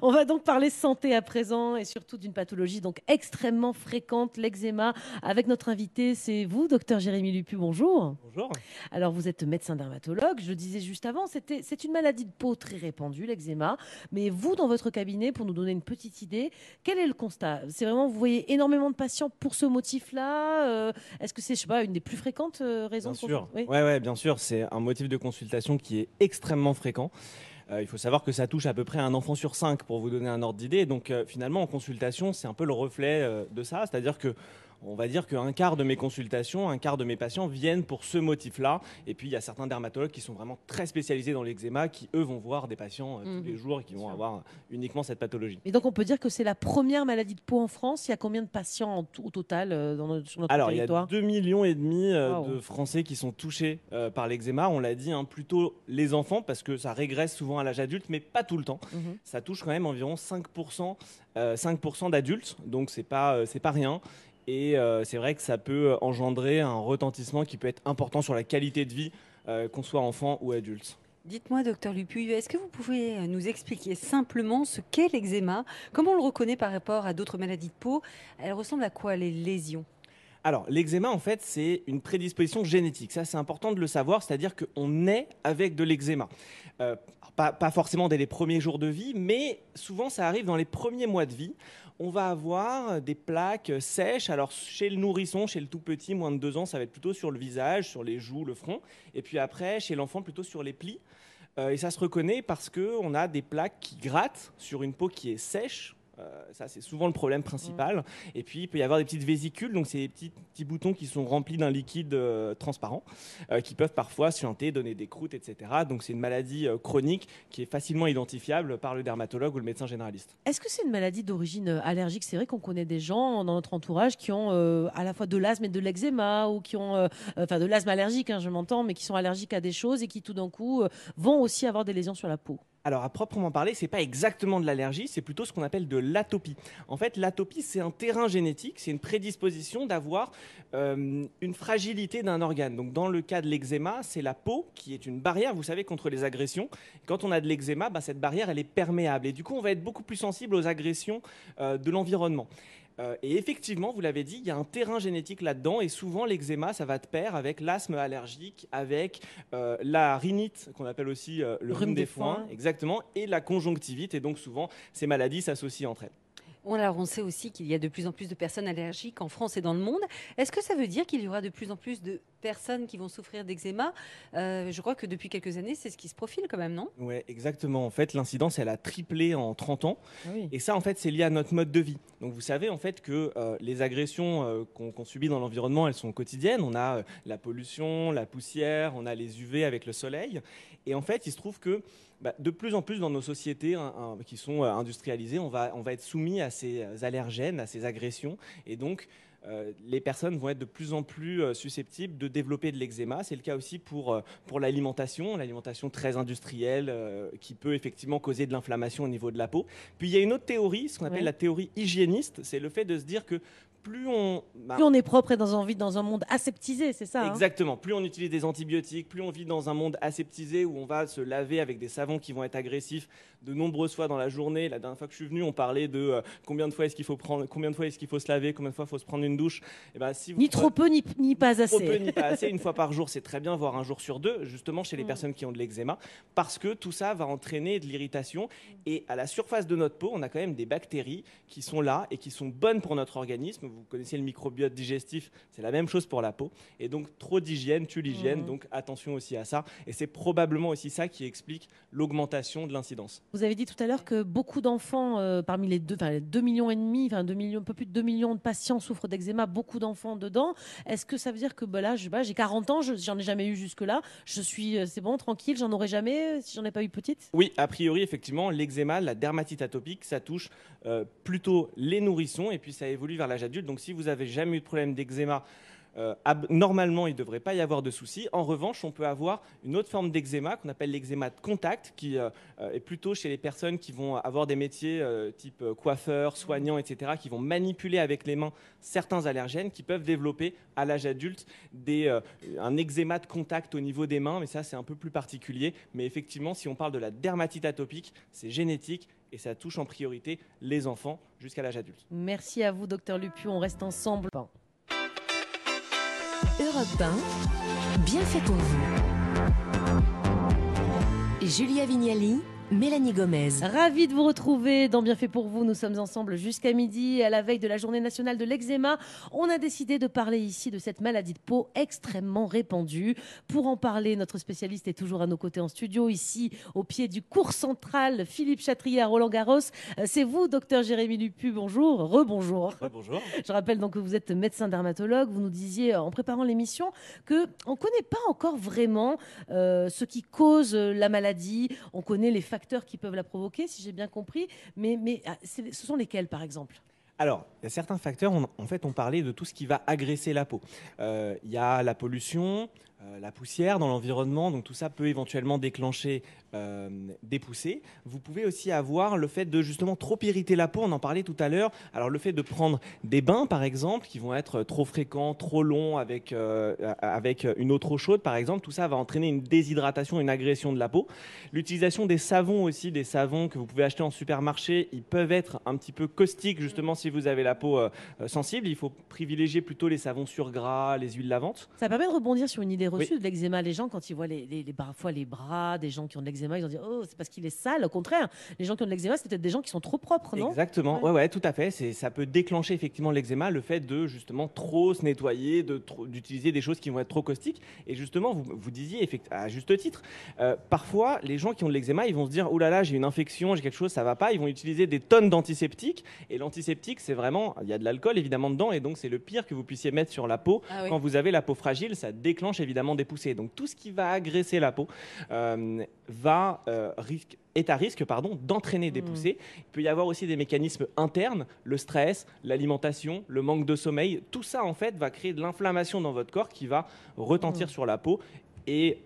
On va donc parler santé à présent et surtout d'une pathologie donc extrêmement fréquente, l'eczéma. Avec notre invité, c'est vous, docteur Jérémy Lupu. Bonjour. Bonjour. Alors, vous êtes médecin dermatologue. Je disais juste avant, c'est une maladie de peau très répandue, l'eczéma. Mais vous, dans votre cabinet, pour nous donner une petite idée, quel est le constat? C'est vraiment, vous voyez énormément de patients pour ce motif-là euh, Est-ce que c'est, je sais pas, une des plus fréquentes euh, raisons Bien sûr. Oui. Ouais, ouais, bien sûr. C'est un motif de consultation qui est extrêmement fréquent. Euh, il faut savoir que ça touche à peu près un enfant sur cinq pour vous donner un ordre d'idée. Donc euh, finalement, en consultation, c'est un peu le reflet euh, de ça. C'est-à-dire que on va dire qu'un quart de mes consultations, un quart de mes patients viennent pour ce motif-là. Et puis il y a certains dermatologues qui sont vraiment très spécialisés dans l'eczéma, qui eux vont voir des patients euh, Mhm. tous les jours et qui vont sûr. avoir uniquement cette pathologie. Et donc, on peut dire que c'est la première maladie de peau en France. Il y a combien de patients en au total euh, dans notre, sur notre Alors, il y a territoire? 2 millions et demi euh, Wow. de Français qui sont touchés euh, par l'eczéma. On l'a dit, hein, plutôt les enfants, parce que ça régresse souvent à l'âge adulte, mais pas tout le temps. Mhm. Ça touche quand même environ 5%, euh, 5% d'adultes, donc c'est pas, euh, c'est pas rien. Et euh, c'est vrai que ça peut engendrer un retentissement qui peut être important sur la qualité de vie, euh, qu'on soit enfant ou adulte. Dites-moi, docteur Lupu, est-ce que vous pouvez euh, nous expliquer simplement ce qu'est l'eczéma? Comment on le reconnaît par rapport à d'autres maladies de peau? Elle ressemble à quoi les lésions? Alors, l'eczéma, en fait, c'est une prédisposition génétique. Ça, c'est important de le savoir, c'est-à-dire qu'on naît avec de l'eczéma. Euh, pas, forcément dès les premiers jours de vie, mais souvent, ça arrive dans les premiers mois de vie. On va avoir des plaques sèches. Alors, chez le nourrisson, chez le tout petit, moins de deux ans, ça va être plutôt sur le visage, sur les joues, le front. Et puis après, chez l'enfant, plutôt sur les plis. Euh, et ça se reconnaît parce qu'on a des plaques qui grattent sur une peau qui est sèche. Euh, ça, c'est souvent le problème principal. Et puis, il peut y avoir des petites vésicules, donc c'est des petits, petits boutons qui sont remplis d'un liquide euh, transparent, euh, qui peuvent parfois suinter, donner des croûtes, etc. Donc, c'est une maladie chronique qui est facilement identifiable par le dermatologue ou le médecin généraliste. Est-ce que c'est une maladie d'origine allergique? C'est vrai qu'on connaît des gens dans notre entourage qui ont euh, à la fois de l'asthme et de l'eczéma, ou qui ont, euh, enfin de l'asthme allergique, hein, je m'entends, mais qui sont allergiques à des choses et qui tout d'un coup euh, vont aussi avoir des lésions sur la peau. Alors, à proprement parler, c'est pas exactement de l'allergie, c'est plutôt ce qu'on appelle de l'atopie. En fait, l'atopie, c'est un terrain génétique, c'est une prédisposition d'avoir euh, une fragilité d'un organe. Donc, dans le cas de l'eczéma, c'est la peau qui est une barrière, vous savez, contre les agressions. Quand on a de l'eczéma, bah, cette barrière, elle est perméable. Et du coup, on va être beaucoup plus sensible aux agressions euh, de l'environnement. Euh, et effectivement, vous l'avez dit, il y a un terrain génétique là-dedans, et souvent l'eczéma, ça va de pair avec l'asthme allergique, avec euh, la rhinite, qu'on appelle aussi euh, le rhume des foins, exactement, et la conjonctivite, et donc souvent ces maladies s'associent entre elles. on, alors, on sait aussi qu'il y a de plus en plus de personnes allergiques en France et dans le monde. Est-ce que ça veut dire qu'il y aura de plus en plus de personnes qui vont souffrir d'eczéma Euh, Je crois que depuis quelques années, c'est ce qui se profile quand même, non? Ouais, exactement. En fait, l'incidence, elle a triplé en 30 ans. Ah oui. Et ça, en fait, c'est lié à notre mode de vie. Donc, vous savez, en fait, que euh, les agressions euh, qu'on subit dans l'environnement, elles sont quotidiennes. On a la pollution, la poussière, on a les UV avec le soleil. Et en fait, il se trouve que bah, de plus en plus dans nos sociétés hein, hein, qui sont industrialisées, on va, on va être soumis à ces allergènes, à ces agressions. Et donc, euh, les personnes vont être de plus en plus euh, susceptibles de développer de l'eczéma. C'est le cas aussi pour, euh, pour l'alimentation, l'alimentation très industrielle qui peut effectivement causer de l'inflammation au niveau de la peau. Puis il y a une autre théorie, ce qu'on appelle Ouais. la théorie hygiéniste, c'est le fait de se dire que plus on... bah, Plus on est propre et dans un, dans un monde aseptisé, c'est ça hein? Exactement. Plus on utilise des antibiotiques, plus on vit dans un monde aseptisé où on va se laver avec des savons qui vont être agressifs de nombreuses fois dans la journée. La dernière fois que je suis venu, on parlait de euh, combien de fois est-ce qu'il faut prendre, combien de fois est-ce qu'il faut se laver, combien de fois il faut se prendre une douche. Et ben si vous Ni trop peu, ni, ni pas Trop peu, assez. ni pas assez. Une fois par jour, c'est très bien, voire un jour sur deux, justement chez les Mm. personnes qui ont de l'eczéma, parce que tout ça va entraîner de l'irritation. Et à la surface de notre peau, on a quand même des bactéries qui sont là et qui sont bonnes pour notre organisme. Vous connaissez le microbiote digestif, c'est la même chose pour la peau. Et donc, trop d'hygiène tue l'hygiène, Mm. donc attention aussi à ça. Et c'est probablement aussi ça qui explique l'augmentation de l'incidence. Vous avez dit tout à l'heure que beaucoup d'enfants, euh, parmi les deux, enfin, les 2 millions et demi, enfin 2 millions, un peu plus de 2 millions de patients souffrent d'eczéma, beaucoup d'enfants dedans. Est-ce que ça veut dire que bah, là, je- bah, j'ai 40 ans, je- j'en ai jamais eu jusque-là, je suis, euh, c'est bon, tranquille, j'en aurai jamais euh, si j'en ai pas eu petite? Oui, a priori, effectivement, l'eczéma, la dermatite atopique, ça touche euh, plutôt les nourrissons et puis ça évolue vers l'âge adulte. Donc, si vous avez jamais eu de problème d'eczéma, euh, normalement, il ne devrait pas y avoir de soucis. En revanche, on peut avoir une autre forme d'eczéma qu'on appelle l'eczéma de contact, qui euh, euh, est plutôt chez les personnes qui vont avoir des métiers type coiffeur, soignant, etc., qui vont manipuler avec les mains certains allergènes, qui peuvent développer à l'âge adulte un eczéma de contact au niveau des mains, mais ça, c'est un peu plus particulier. Mais effectivement, si on parle de la dermatite atopique, c'est génétique et ça touche en priorité les enfants jusqu'à l'âge adulte. Merci à vous, docteur Lupu. On reste ensemble. Europe 1, bien fait pour vous. Julia Vignali Mélanie Gomez. Ravi de vous retrouver dans Bien fait pour vous. Nous sommes ensemble jusqu'à midi. À la veille de la journée nationale de l'eczéma, on a décidé de parler ici de cette maladie de peau extrêmement répandue. Pour en parler, notre spécialiste est toujours à nos côtés en studio, ici au pied du cours central, Philippe Chatrier à Roland-Garros. Euh, c'est vous, docteur Jérémy Lupu. Bonjour. Rebonjour. Bonjour. Je rappelle donc que vous êtes médecin dermatologue. Vous nous disiez en préparant l'émission que on connaît pas encore vraiment euh, ce qui cause la maladie. On connaît les facteurs qui peuvent la provoquer, si j'ai bien compris. Mais, mais ah, ce sont lesquels, par exemple? Alors, il y a certains facteurs, en fait, on parlait de tout ce qui va agresser la peau. Euh, il y a la pollution, euh, la poussière dans l'environnement, donc tout ça peut éventuellement déclencher euh, des poussées. Vous pouvez aussi avoir le fait de justement trop irriter la peau, on en parlait tout à l'heure. Alors le fait de prendre des bains par exemple, qui vont être trop fréquents, trop longs, avec, euh, avec une eau trop chaude par exemple, tout ça va entraîner une déshydratation, une agression de la peau. L'utilisation des savons aussi, des savons que vous pouvez acheter en supermarché, ils peuvent être un petit peu caustiques justement si vous avez la peau sensible. Il faut privilégier plutôt les savons sur gras, les huiles lavantes. Ça permet de rebondir sur une idée reçu de l'eczéma. Les gens, quand ils voient les, les, parfois les bras des gens qui ont de l'eczéma, ils ont dit Oh, c'est parce qu'il est sale. Au contraire, les gens qui ont de l'eczéma, c'est peut-être des gens qui sont trop propres, non? Exactement. Ouais. ouais, tout à fait. Ça peut déclencher effectivement l'eczéma, le fait de justement trop se nettoyer, d'utiliser des choses qui vont être trop caustiques. Et justement, vous, vous disiez à juste titre, euh, parfois, les gens qui ont de l'eczéma, ils vont se dire Oh là là, j'ai une infection, j'ai quelque chose, ça va pas. Ils vont utiliser des tonnes d'antiseptiques. Et l'antiseptique, c'est vraiment, il y a de l'alcool évidemment dedans, et donc c'est le pire que vous puissiez mettre sur la peau. Ah Quand vous avez la peau fragile, ça déclenche évidemment des poussées donc tout ce qui va agresser la peau euh, va, euh, est à risque pardon, d'entraîner des hmm. poussées. Il peut y avoir aussi des mécanismes internes, le stress, l'alimentation, le manque de sommeil. Tout ça, en fait, va créer de l'inflammation dans votre corps qui va retentir hmm. sur la peau et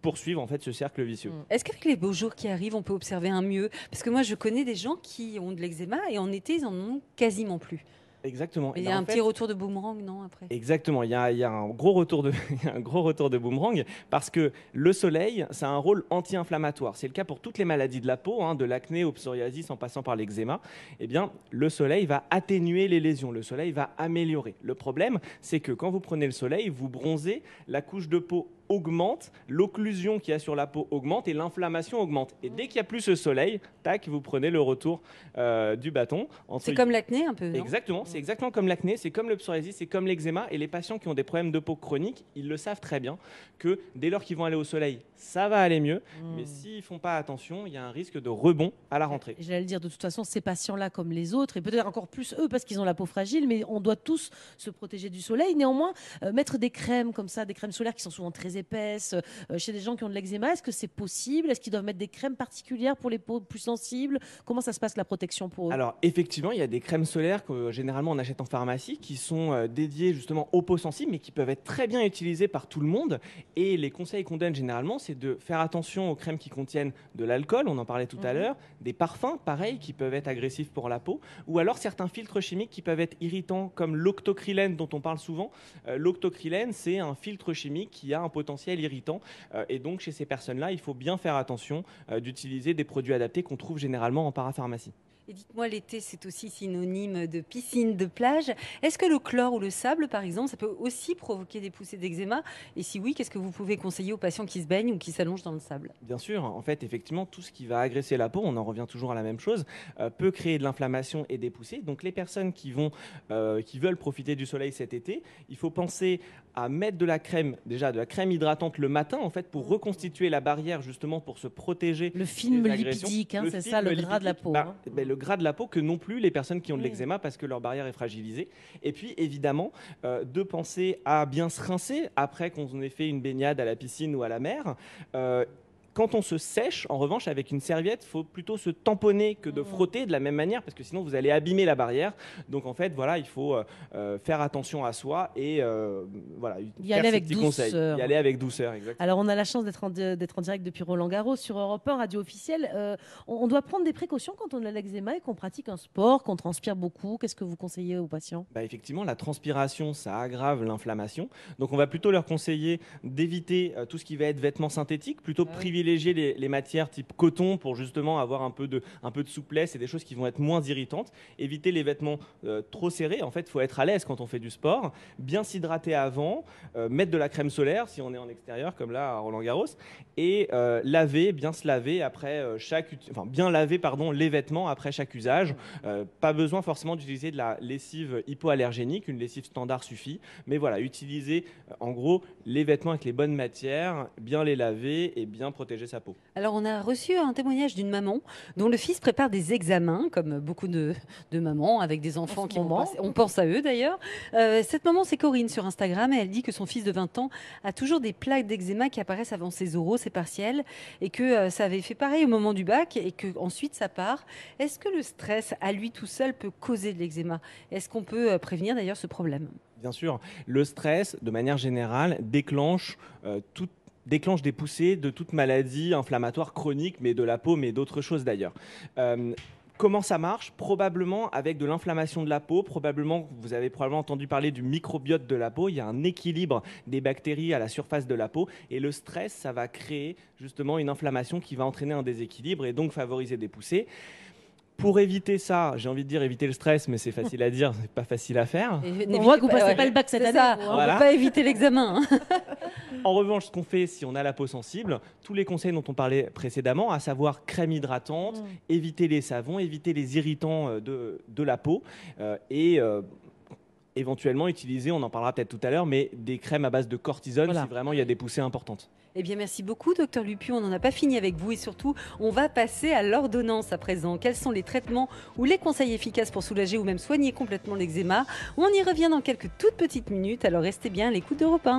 poursuivre en fait ce cercle vicieux. Hmm. Est-ce qu'avec les beaux jours qui arrivent, on peut observer un mieux? Parce que moi, je connais des gens qui ont de l'eczéma et en été, ils en ont quasiment plus. Exactement. il y a ben, un petit retour de boomerang, non après? Exactement. Il y, a, il y a, un gros retour de, un gros retour de boomerang parce que le soleil, ça a un rôle anti-inflammatoire. C'est le cas pour toutes les maladies de la peau, hein, de l'acné au psoriasis en passant par l'eczéma. Eh bien, le soleil va atténuer les lésions. Le soleil va améliorer. Le problème, c'est que quand vous prenez le soleil, vous bronzez, la couche de peau augmente, l'occlusion qu'il y a sur la peau augmente et l'inflammation augmente. Et dès qu'il n'y a plus ce soleil, tac, vous prenez le retour euh, du bâton. C'est comme l'acné un peu. exactement, c'est exactement comme l'acné, c'est comme le psoriasis, c'est comme l'eczéma. Et les patients qui ont des problèmes de peau chroniques, ils le savent très bien que dès lors qu'ils vont aller au soleil, ça va aller mieux. Hmm. Mais s'ils ne font pas attention, il y a un risque de rebond à la rentrée. J'allais le dire, de toute façon, ces patients-là, comme les autres, et peut-être encore plus eux parce qu'ils ont la peau fragile, mais on doit tous se protéger du soleil. Néanmoins, euh, mettre des crèmes comme ça, des crèmes solaires qui sont souvent très épaisses, euh, chez des gens qui ont de l'eczéma, est-ce que c'est possible? Est-ce qu'ils doivent mettre des crèmes particulières pour les peaux plus sensibles? Comment ça se passe la protection pour eux? Alors effectivement, il y a des crèmes solaires que euh, généralement on achète en pharmacie qui sont dédiées justement aux peaux sensibles, mais qui peuvent être très bien utilisées par tout le monde. Et les conseils qu'on donne généralement, c'est de faire attention aux crèmes qui contiennent de l'alcool, on en parlait tout à mhm. l'heure, des parfums, pareil, qui peuvent être agressifs pour la peau, ou alors certains filtres chimiques qui peuvent être irritants, comme l'octocrylène dont on parle souvent. l'octocrylène, c'est un filtre chimique qui a un potentiel irritant. Euh, et donc, chez ces personnes-là, il faut bien faire attention euh, d'utiliser des produits adaptés qu'on trouve généralement en parapharmacie. Et dites-moi, l'été, c'est aussi synonyme de piscine, de plage. Est-ce que le chlore ou le sable, par exemple, ça peut aussi provoquer des poussées d'eczéma Et si oui, qu'est-ce que vous pouvez conseiller aux patients qui se baignent ou qui s'allongent dans le sable Bien sûr, en fait, effectivement, tout ce qui va agresser la peau, on en revient toujours à la même chose, euh, peut créer de l'inflammation et des poussées. Donc, les personnes qui, vont, euh, qui veulent profiter du soleil cet été, il faut penser à mettre de la crème, déjà de la crème hydratante le matin, en fait, pour reconstituer la barrière, justement, pour se protéger. Le film lipidique, hein, c'est ça, le gras de la peau. Bah, hein. ben, le gras de la peau que non plus les personnes qui ont de l'eczéma parce que leur barrière est fragilisée. Et puis évidemment, euh, de penser à bien se rincer après qu'on ait fait une baignade à la piscine ou à la mer. Euh, quand on se sèche, en revanche, avec une serviette, il faut plutôt se tamponner que de mmh. frotter de la même manière, parce que sinon vous allez abîmer la barrière. Donc en fait, voilà, il faut euh, euh, faire attention à soi et euh, voilà, y aller avec douceur. Y aller avec douceur, exactement. Alors on a la chance d'être en, d'être en direct depuis Roland Garros sur Europe 1, radio officielle. on, doit prendre des précautions quand on a l'eczéma et qu'on pratique un sport, qu'on transpire beaucoup. Qu'est-ce que vous conseillez aux patients? Bah, Effectivement, la transpiration, ça aggrave l'inflammation. Donc on va plutôt leur conseiller d'éviter tout ce qui va être vêtements synthétiques, plutôt ah privilégier privilégier les, matières type coton pour justement avoir un peu, de, souplesse et des choses qui vont être moins irritantes. Éviter les vêtements euh, trop serrés. En fait, il faut être à l'aise quand on fait du sport. Bien s'hydrater avant. euh, mettre de la crème solaire si on est en extérieur, comme là à Roland Garros. Et euh, laver, bien se laver après chaque. Enfin, bien laver, pardon, les vêtements après chaque usage. Pas besoin forcément d'utiliser de la lessive hypoallergénique. Une lessive standard suffit. Mais voilà, utiliser en gros les vêtements avec les bonnes matières, bien les laver et bien protéger sa peau. Alors, on a reçu un témoignage d'une maman dont le fils prépare des examens, comme beaucoup de, de mamans avec des enfants qui vont passer- On pense à eux d'ailleurs. Euh, cette maman, c'est Corinne sur Instagram et elle dit que son fils de 20 ans a toujours des plaques d'eczéma qui apparaissent avant ses oraux, ses partiels, et que euh, ça avait fait pareil au moment du bac et que ensuite ça part. Est-ce que le stress à lui tout seul peut causer de l'eczéma? Est-ce qu'on peut euh, prévenir d'ailleurs ce problème? Bien sûr, le stress, de manière générale, déclenche euh, tout- déclenche des poussées de toute maladie inflammatoire chronique, mais de la peau, mais d'autres choses d'ailleurs. Euh, Comment ça marche? Probablement avec de l'inflammation de la peau. Probablement, vous avez probablement entendu parler du microbiote de la peau. Il y a un équilibre des bactéries à la surface de la peau. Et le stress, ça va créer justement une inflammation qui va entraîner un déséquilibre et donc favoriser des poussées. Pour éviter ça, j'ai envie de dire éviter le stress, mais c'est facile à dire, c'est pas facile à faire. Et On voit que vous pas- passez ouais. pas le bac cette C'est année. on ne Voilà. peut pas éviter l'examen. hein. En revanche, ce qu'on fait si on a la peau sensible, tous les conseils dont on parlait précédemment, à savoir crème hydratante, Mm. éviter les savons, éviter les irritants euh, de, de la peau euh, et euh, éventuellement utiliser, on en parlera peut-être tout à l'heure, mais des crèmes à base de cortisone Voilà. si vraiment il y a des poussées importantes. Eh bien, merci beaucoup, docteur Lupu. On n'en a pas fini avec vous et surtout, on va passer à l'ordonnance à présent. Quels sont les traitements ou les conseils efficaces pour soulager ou même soigner complètement l'eczéma? On y revient dans quelques toutes petites minutes, alors restez bien à l'écoute d'Europe 1.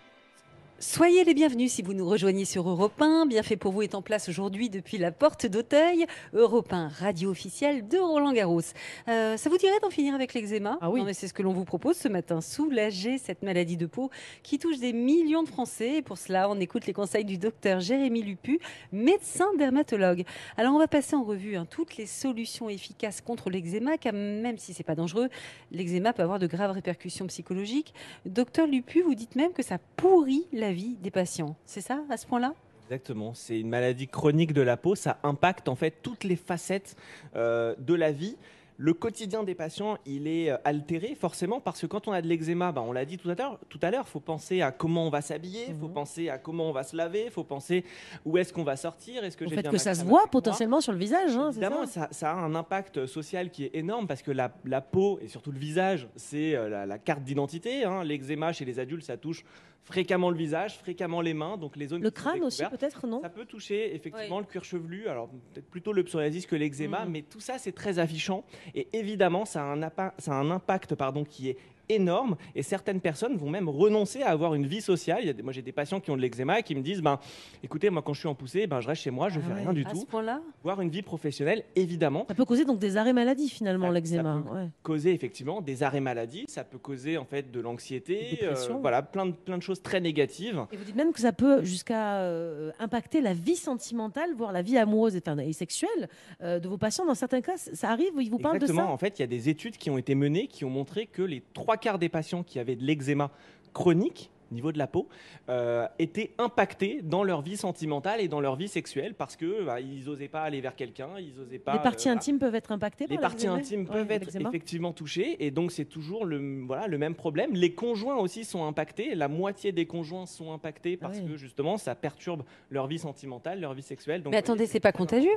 Soyez les bienvenus si vous nous rejoignez sur Europe 1. Bien fait pour vous est en place aujourd'hui depuis la porte d'Auteuil. Europe 1, radio officielle de Roland Garros. Euh, ça vous dirait d'en finir avec l'eczéma Ah oui. Non, mais C'est ce que l'on vous propose ce matin. Soulager cette maladie de peau qui touche des millions de Français. Et pour cela, on écoute les conseils du docteur Jérémy Lupu, médecin dermatologue. Alors, on va passer en revue hein, toutes les solutions efficaces contre l'eczéma, car même si c'est pas dangereux, l'eczéma peut avoir de graves répercussions psychologiques. Docteur Lupu, vous dites même que ça pourrit la vie des patients. C'est ça, à ce point-là? Exactement, c'est une maladie chronique de la peau, ça impacte en fait toutes les facettes euh, de la vie. Le quotidien des patients, il est euh, altéré forcément parce que quand on a de l'eczéma, bah, on l'a dit tout à l'heure, tout à l'heure, faut penser à comment on va s'habiller, il faut Mhm. penser à comment on va se laver, il faut penser où est-ce qu'on va sortir, est-ce que j'ai fait que ça se voit potentiellement sur le visage. hein, c'est Évidemment, ça a un impact social qui est énorme parce que la, la peau et surtout le visage, c'est euh, la, la carte d'identité. hein. L'eczéma chez les adultes, ça touche fréquemment le visage, fréquemment les mains, donc les zones Le qui sont crâne aussi peut-être, non Ça peut toucher effectivement Oui. le cuir chevelu, alors peut-être plutôt le psoriasis que l'eczéma, Mhm. mais tout ça c'est très affichant et évidemment ça a un, impact pardon, qui est énorme et certaines personnes vont même renoncer à avoir une vie sociale. Il y a des- moi j'ai des patients qui ont de l'eczéma et qui me disent ben écoutez moi quand je suis en poussée ben je reste chez moi, je Ah fais ouais. rien du À ce tout. point-là? Voir une vie professionnelle évidemment Ça peut causer donc des arrêts maladie finalement Ça- l'eczéma. ça ouais. causer effectivement des arrêts maladie, ça peut causer en fait de l'anxiété, euh, voilà plein de plein de choses très négatives. Et vous dites même que ça peut jusqu'à euh, impacter la vie sentimentale, voire la vie amoureuse et, enfin, et sexuelle euh, de vos patients. Dans certains cas, ça arrive, ils vous parlent de Exactement. ça En fait, il y a des études qui ont été menées qui ont montré que les trois quarts des patients qui avaient de l'eczéma chronique au niveau de la peau euh, étaient impactés dans leur vie sentimentale et dans leur vie sexuelle parce que bah, ils n'osaient pas aller vers quelqu'un, ils n'osaient pas. Les parties euh, intimes peuvent être impactées Les par parties l'eczéma intimes Ouais, peuvent être effectivement touchées et donc c'est toujours le, voilà, le même problème. Les conjoints aussi sont impactés, la moitié des conjoints sont impactés Ah parce que justement ça perturbe leur vie sentimentale, leur vie sexuelle. Donc, Mais attendez, c'est pas contagieux?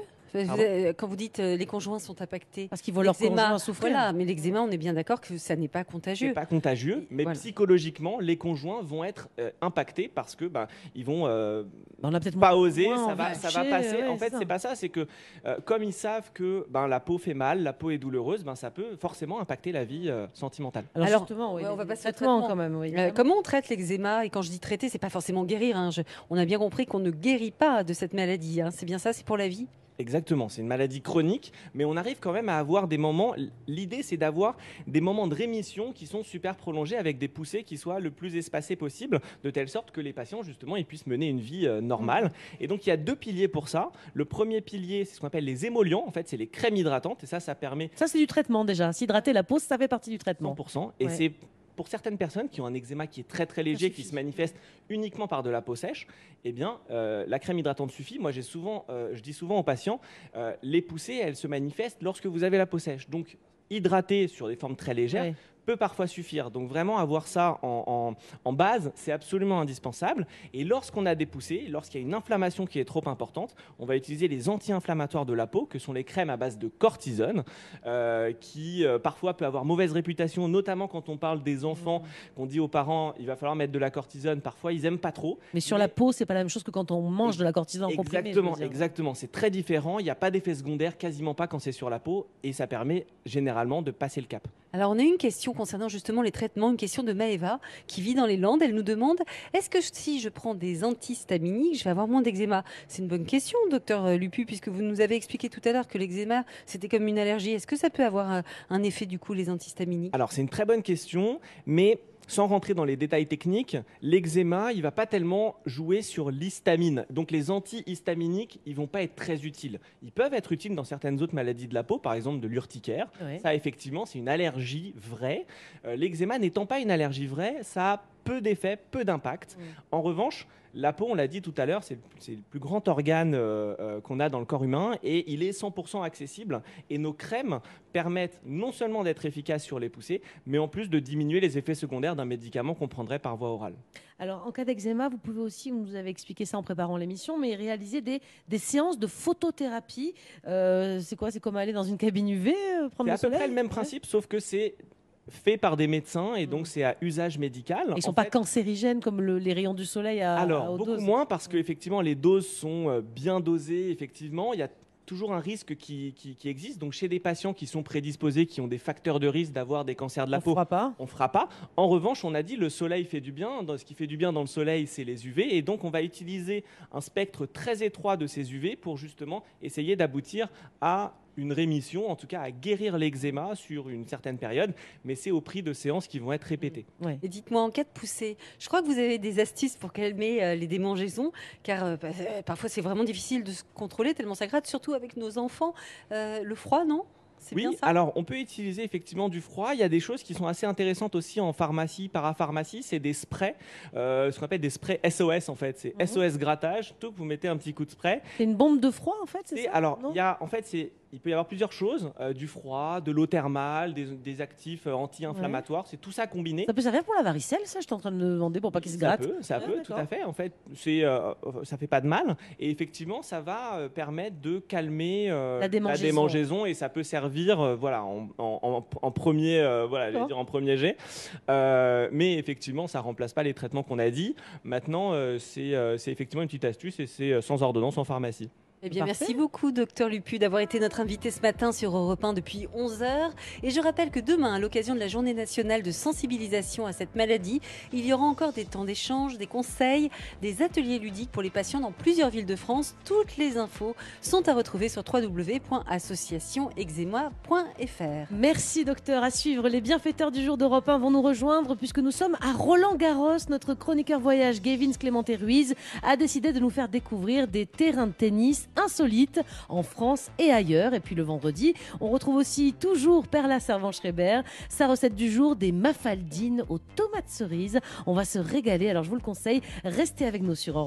Quand vous dites euh, les conjoints sont impactés. Parce qu'ils voient leur conjoint souffrir. Voilà, mais l'eczéma, on est bien d'accord que ça n'est pas C'est contagieux. pas contagieux, mais Voilà. psychologiquement, les conjoints vont être euh, impactés parce que ben ils vont euh, On a peut-être pas oser, moins ça va, ça va passer. ouais, en fait, c'est pas ça, c'est que euh, comme ils savent que ben la peau fait mal, la peau est douloureuse, ben ça peut forcément impacter la vie euh, sentimentale. Alors, Alors, justement, oui, ouais, on va passer au traitement. quand même. oui, Euh, comment on traite l'eczéma Et quand je dis traiter, c'est pas forcément guérir. hein. Je- on a bien compris qu'on ne guérit pas de cette maladie. hein. C'est bien ça, c'est pour la vie? Exactement, c'est une maladie chronique, mais on arrive quand même à avoir des moments. L'idée, c'est d'avoir des moments de rémission qui sont super prolongés avec des poussées qui soient le plus espacées possible, de telle sorte que les patients, justement, ils puissent mener une vie euh, normale. Et donc, il y a deux piliers pour ça. Le premier pilier, c'est ce qu'on appelle les émollients. En fait, c'est les crèmes hydratantes, et ça, ça permet Ça, c'est du traitement déjà. S'hydrater la peau, ça fait partie du traitement. 100%. Et Ouais. c'est pour certaines personnes qui ont un eczéma qui est très très léger, qui se manifeste uniquement par de la peau sèche, eh bien, euh, la crème hydratante suffit. Moi, j'ai souvent, euh, je dis souvent aux patients, euh, les poussées, elles se manifestent lorsque vous avez la peau sèche. Donc, hydrater sur des formes très légères Ouais. Peut parfois suffire. Donc vraiment avoir ça en, en- en base, c'est absolument indispensable. Et lorsqu'on a des poussées, lorsqu'il y a une inflammation qui est trop importante, on va utiliser les anti-inflammatoires de la peau, que sont les crèmes à base de cortisone, euh, qui euh, parfois peut avoir mauvaise réputation, notamment quand on parle des enfants, qu'on dit aux parents, il va falloir mettre de la cortisone. Parfois, ils aiment pas trop. Mais sur la peau, c'est pas la même chose que quand on mange de la cortisone en comprimé. Exactement, exactement. C'est très différent. Il n'y a pas d'effet secondaire, quasiment pas quand c'est sur la peau, et ça permet généralement de passer le cap. Alors, on a une question concernant justement les traitements, une question de Maëva qui vit dans les Landes. Elle nous demande est-ce que si je prends des antihistaminiques, je vais avoir moins d'eczéma? C'est une bonne question, docteur Lupu, puisque vous nous avez expliqué tout à l'heure que l'eczéma, c'était comme une allergie. Est-ce que ça peut avoir un, un effet, du coup, les antihistaminiques? Alors, c'est une très bonne question, mais sans rentrer dans les détails techniques, l'eczéma, il va pas tellement jouer sur l'histamine. Donc, les antihistaminiques, ils vont pas être très utiles. Ils peuvent être utiles dans certaines autres maladies de la peau, par exemple de l'urticaire. Ouais. Ça, effectivement, c'est une allergie vraie. Euh, L'eczéma n'étant pas une allergie vraie, ça a peu d'effets, peu d'impact. En revanche, la peau, on l'a dit tout à l'heure, c'est le plus grand organe euh, euh, qu'on a dans le corps humain et il est 100% accessible. Et nos crèmes permettent non seulement d'être efficaces sur les poussées, mais en plus de diminuer les effets secondaires d'un médicament qu'on prendrait par voie orale. Alors, en cas d'eczéma, vous pouvez aussi, vous nous avez expliqué ça en préparant l'émission, mais réaliser des, des séances de photothérapie. Euh, c'est quoi? C'est comme aller dans une cabine UV, euh, prendre C'est à peu près le même Ouais. principe, sauf que c'est fait par des médecins et donc Mm. c'est à usage médical. Ils sont En pas fait, cancérigènes comme le- les rayons du soleil à, à Alors, haute beaucoup dose. moins parce que effectivement les doses sont euh, bien dosées. Effectivement, il y a toujours un risque qui, qui- qui existe. Donc, chez des patients qui sont prédisposés, qui ont des facteurs de risque d'avoir des cancers de la On peau, fera pas. on fera pas. En revanche, on a dit le soleil fait du bien. Dans- ce qui fait du bien dans le soleil, c'est les UV. Et donc, on va utiliser un spectre très étroit de ces UV pour justement essayer d'aboutir à une rémission, en tout cas à guérir l'eczéma sur une certaine période. Mais c'est au prix de séances qui vont être répétées. Ouais. Et dites-moi, en cas de poussée, je crois que vous avez des astuces pour calmer euh, les démangeaisons, car euh, bah, euh, parfois c'est vraiment difficile de se contrôler tellement ça gratte, surtout avec nos enfants. Euh, le froid, non? C'est Oui, bien ça? alors on peut utiliser effectivement du froid. Il y a des choses qui sont assez intéressantes aussi en pharmacie, parapharmacie. C'est des sprays, euh, ce qu'on appelle des sprays SOS en fait. C'est. SOS grattage. Tout que vous mettez un petit coup de spray. C'est une bombe de froid, en fait, c'est ça? alors, il y a en fait, c'est il peut y avoir plusieurs choses euh, du froid, de l'eau thermale, des, des actifs euh, anti-inflammatoires. C'est tout ça combiné. Ça peut servir pour la varicelle, ça J'étais en train de me demander pour pas qu'il se Ça gratte. peut, ça Ah, peut, tout à fait. En fait, c'est, euh, ça fait pas de mal. Et effectivement, ça va euh, permettre de calmer euh, La démangeaison. démangeaison et ça peut servir, euh, voilà, en, en- en- en premier, euh, voilà, dire en premier jet. Euh, mais effectivement, ça remplace pas les traitements qu'on a dit. Maintenant, euh, c'est, euh, c'est effectivement une petite astuce et c'est euh, sans ordonnance en pharmacie. Eh bien, Parfait. merci beaucoup, docteur Lupu, d'avoir été notre invité ce matin sur Europe 1 depuis 11 heures. Et je rappelle que demain, à l'occasion de la journée nationale de sensibilisation à cette maladie, il y aura encore des temps d'échange, des conseils, des ateliers ludiques pour les patients dans plusieurs villes de France. Toutes les infos sont à retrouver sur www.associationeczema.fr. Merci docteur. À suivre, les bienfaiteurs du jour d'Europe 1 vont nous rejoindre puisque nous sommes à Roland Garros. Notre chroniqueur voyage, Gavin Clémenté Ruiz, a décidé de nous faire découvrir des terrains de tennis insolites en France et ailleurs. Et puis le vendredi, on retrouve aussi toujours Perla Servan-Schreiber, sa recette du jour des mafaldines aux tomates cerises. On va se régaler, alors je vous le conseille, restez avec nous sur Europe